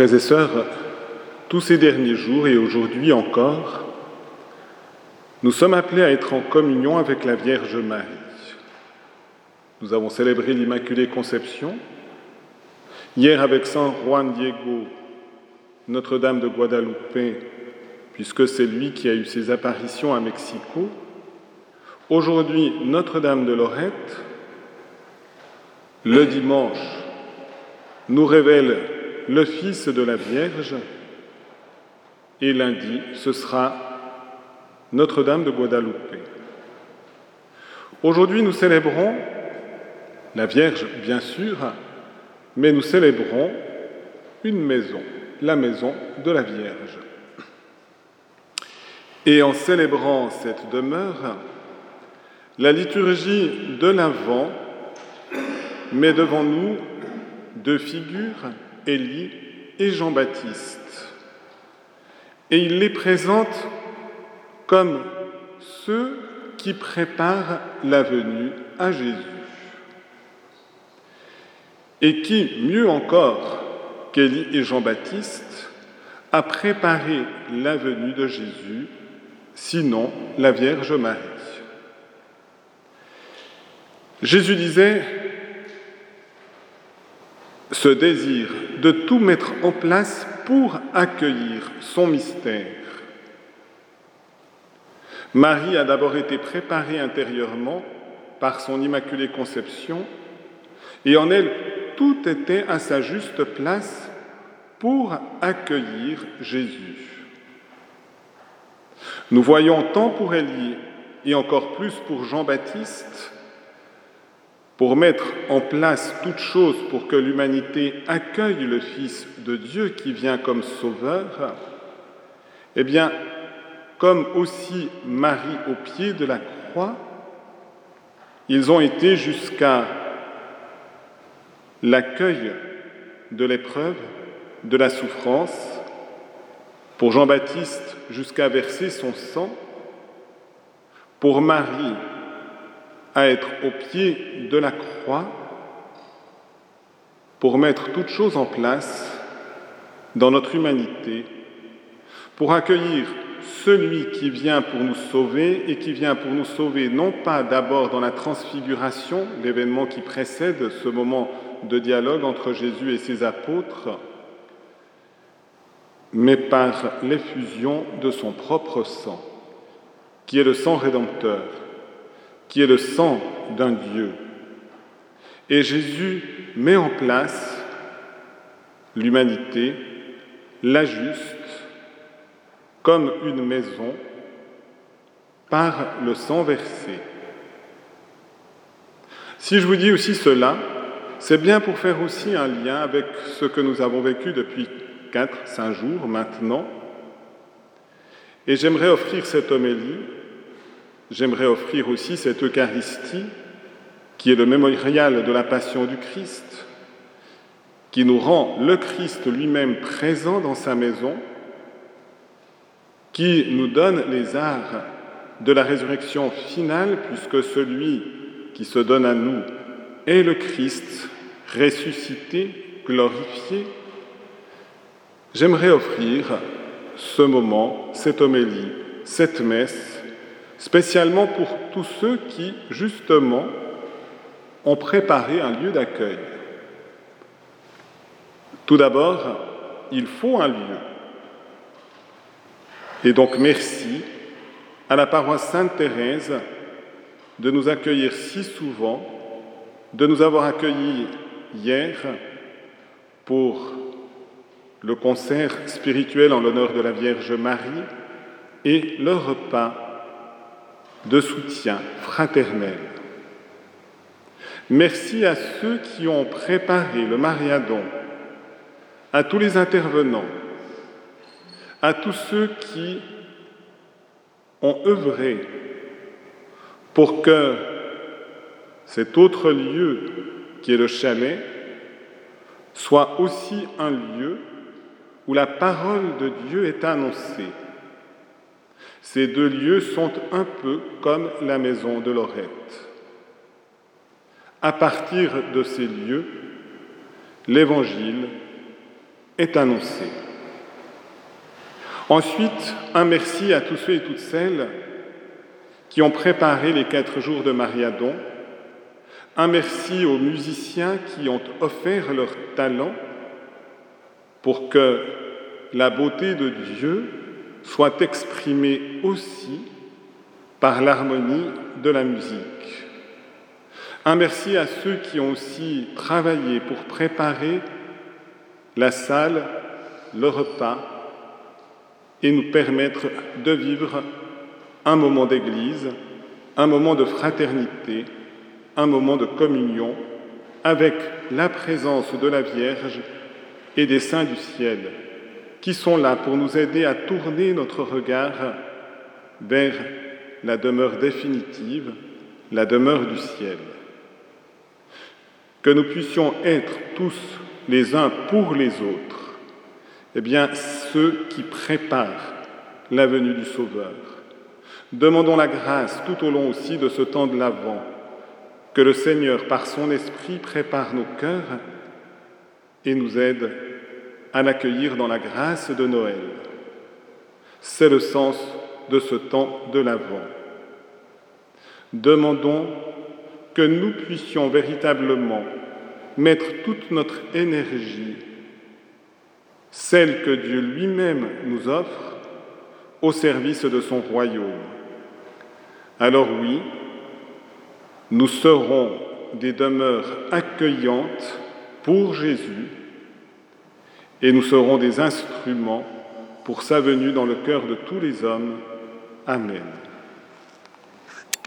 Frères et sœurs, tous ces derniers jours et aujourd'hui encore, nous sommes appelés à être en communion avec la Vierge Marie. Nous avons célébré l'Immaculée Conception. Hier, avec Saint Juan Diego, Notre-Dame de Guadalupe, puisque c'est lui qui a eu ses apparitions à Mexico. Aujourd'hui, Notre-Dame de Lorette, le dimanche, nous révèle le Fils de la Vierge, et lundi, ce sera Notre-Dame de Guadalupe. Aujourd'hui, nous célébrons la Vierge, bien sûr, mais nous célébrons une maison, la maison de la Vierge. Et en célébrant cette demeure, la liturgie de l'Avent met devant nous deux figures, Élie et Jean-Baptiste. Et il les présente comme ceux qui préparent la venue à Jésus. Et qui, mieux encore qu'Élie et Jean-Baptiste, a préparé la venue de Jésus, sinon la Vierge Marie. Jésus disait, ce désir de tout mettre en place pour accueillir son mystère. Marie a d'abord été préparée intérieurement par son immaculée conception et en elle tout était à sa juste place pour accueillir Jésus. Nous voyons tant pour Élie et encore plus pour Jean-Baptiste pour mettre en place toute chose pour que l'humanité accueille le Fils de Dieu qui vient comme sauveur, eh bien, comme aussi Marie au pied de la croix, ils ont été jusqu'à l'accueil de l'épreuve, de la souffrance, pour Jean-Baptiste jusqu'à verser son sang, pour Marie à être au pied de la croix pour mettre toutes choses en place dans notre humanité, pour accueillir celui qui vient pour nous sauver et qui vient pour nous sauver non pas d'abord dans la transfiguration, l'événement qui précède ce moment de dialogue entre Jésus et ses apôtres, mais par l'effusion de son propre sang, qui est le sang rédempteur qui est le sang d'un Dieu. Et Jésus met en place l'humanité, la juste, comme une maison par le sang versé. Si je vous dis aussi cela, c'est bien pour faire aussi un lien avec ce que nous avons vécu depuis quatre, cinq jours maintenant. Et j'aimerais offrir cette homélie j'aimerais offrir aussi cette Eucharistie qui est le mémorial de la passion du Christ, qui nous rend le Christ lui-même présent dans sa maison, qui nous donne les arts de la résurrection finale, puisque celui qui se donne à nous est le Christ ressuscité, glorifié. J'aimerais offrir ce moment, cette homélie, cette messe spécialement pour tous ceux qui, justement, ont préparé un lieu d'accueil. Tout d'abord, il faut un lieu. Et donc merci à la paroisse Sainte-Thérèse de nous accueillir si souvent, de nous avoir accueillis hier pour le concert spirituel en l'honneur de la Vierge Marie et le repas de soutien fraternel. Merci à ceux qui ont préparé le mariadon, à tous les intervenants, à tous ceux qui ont œuvré pour que cet autre lieu qui est le chalet soit aussi un lieu où la parole de Dieu est annoncée ces deux lieux sont un peu comme la maison de Lorette. À partir de ces lieux, l'Évangile est annoncé. Ensuite, un merci à tous ceux et toutes celles qui ont préparé les quatre jours de Mariadon. Un merci aux musiciens qui ont offert leur talent pour que la beauté de Dieu soit exprimée aussi par l'harmonie de la musique. Un merci à ceux qui ont aussi travaillé pour préparer la salle, le repas et nous permettre de vivre un moment d'église, un moment de fraternité, un moment de communion avec la présence de la Vierge et des saints du ciel qui sont là pour nous aider à tourner notre regard vers la demeure définitive, la demeure du ciel. Que nous puissions être tous les uns pour les autres, eh bien, ceux qui préparent la venue du Sauveur. Demandons la grâce tout au long aussi de ce temps de l'Avent, que le Seigneur, par son Esprit, prépare nos cœurs et nous aide à l'accueillir dans la grâce de Noël. C'est le sens de ce temps de l'Avent. Demandons que nous puissions véritablement mettre toute notre énergie, celle que Dieu lui-même nous offre, au service de son royaume. Alors oui, nous serons des demeures accueillantes pour Jésus et nous serons des instruments pour sa venue dans le cœur de tous les hommes. Amen.